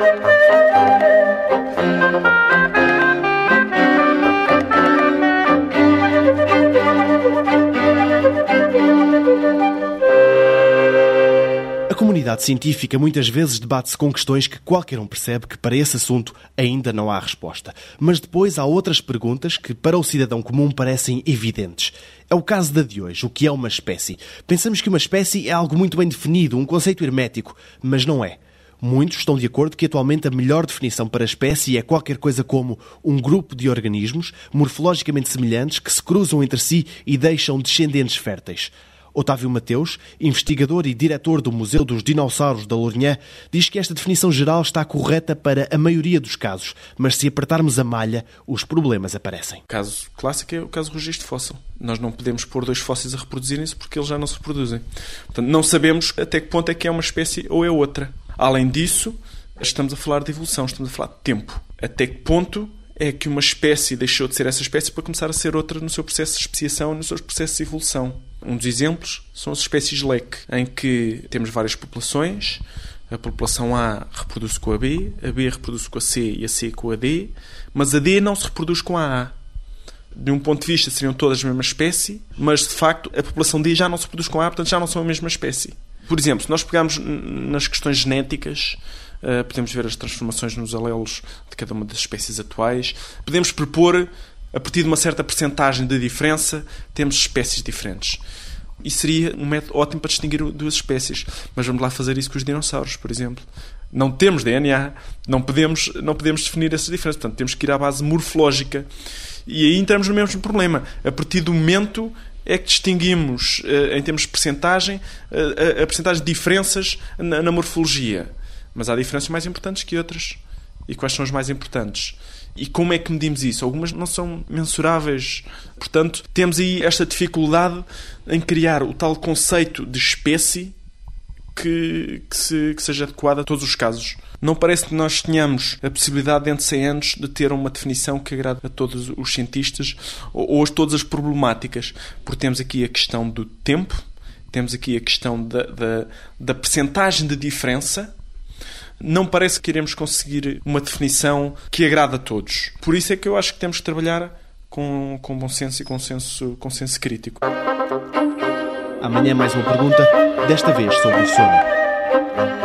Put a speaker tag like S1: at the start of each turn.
S1: A comunidade científica muitas vezes debate-se com questões que qualquer um percebe que para esse assunto ainda não há resposta. Mas depois há outras perguntas que para o cidadão comum parecem evidentes. É o caso da de hoje, o que é uma espécie. Pensamos que uma espécie é algo muito bem definido, um conceito hermético, mas não é. Muitos estão de acordo que atualmente a melhor definição para espécie é qualquer coisa como um grupo de organismos morfologicamente semelhantes que se cruzam entre si e deixam descendentes férteis. Otávio Mateus, investigador e diretor do Museu dos Dinossauros da Lourinhã, diz que esta definição geral está correta para a maioria dos casos, mas se apertarmos a malha, os problemas aparecem.
S2: O caso clássico é o caso do registro fóssil. Nós não podemos pôr dois fósseis a reproduzirem-se porque eles já não se reproduzem. Portanto, não sabemos até que ponto é que é uma espécie ou é outra. Além disso, estamos a falar de evolução, estamos a falar de tempo. Até que ponto é que uma espécie deixou de ser essa espécie para começar a ser outra no seu processo de especiação, nos seus processos de evolução. Um dos exemplos são as espécies leque, em que temos várias populações. A população A reproduz com a B, a B reproduz com a C e a C com a D, mas a D não se reproduz com a A. De um ponto de vista, seriam todas a mesma espécie, mas de facto a população D já não se reproduz com A, portanto já não são a mesma espécie. Por exemplo, se nós pegarmos nas questões genéticas, Uh, podemos ver as transformações nos alelos de cada uma das espécies atuais. Podemos propor, a partir de uma certa percentagem de diferença, temos espécies diferentes. E seria um método ótimo para distinguir duas espécies. Mas vamos lá fazer isso com os dinossauros, por exemplo. Não temos DNA, não podemos, não podemos definir essas diferenças. Portanto, temos que ir à base morfológica. E aí entramos no mesmo problema. A partir do momento é que distinguimos, eh, em termos de percentagem, a percentagem de diferenças na morfologia. Mas há diferenças mais importantes que outras. E quais são as mais importantes? E como é que medimos isso? Algumas não são mensuráveis. Portanto, temos aí esta dificuldade em criar o tal conceito de espécie que, que, se, que seja adequado a todos os casos. Não parece que nós tenhamos a possibilidade, dentro de 100 anos, de ter uma definição que agrade a todos os cientistas ou, ou a todas as problemáticas. Porque temos aqui a questão do tempo, temos aqui a questão da, da, da percentagem de diferença não parece que iremos conseguir uma definição que agrada a todos. Por isso é que eu acho que temos que trabalhar com, com bom senso e com senso, com senso crítico.
S1: Amanhã mais uma pergunta, desta vez sobre o sono.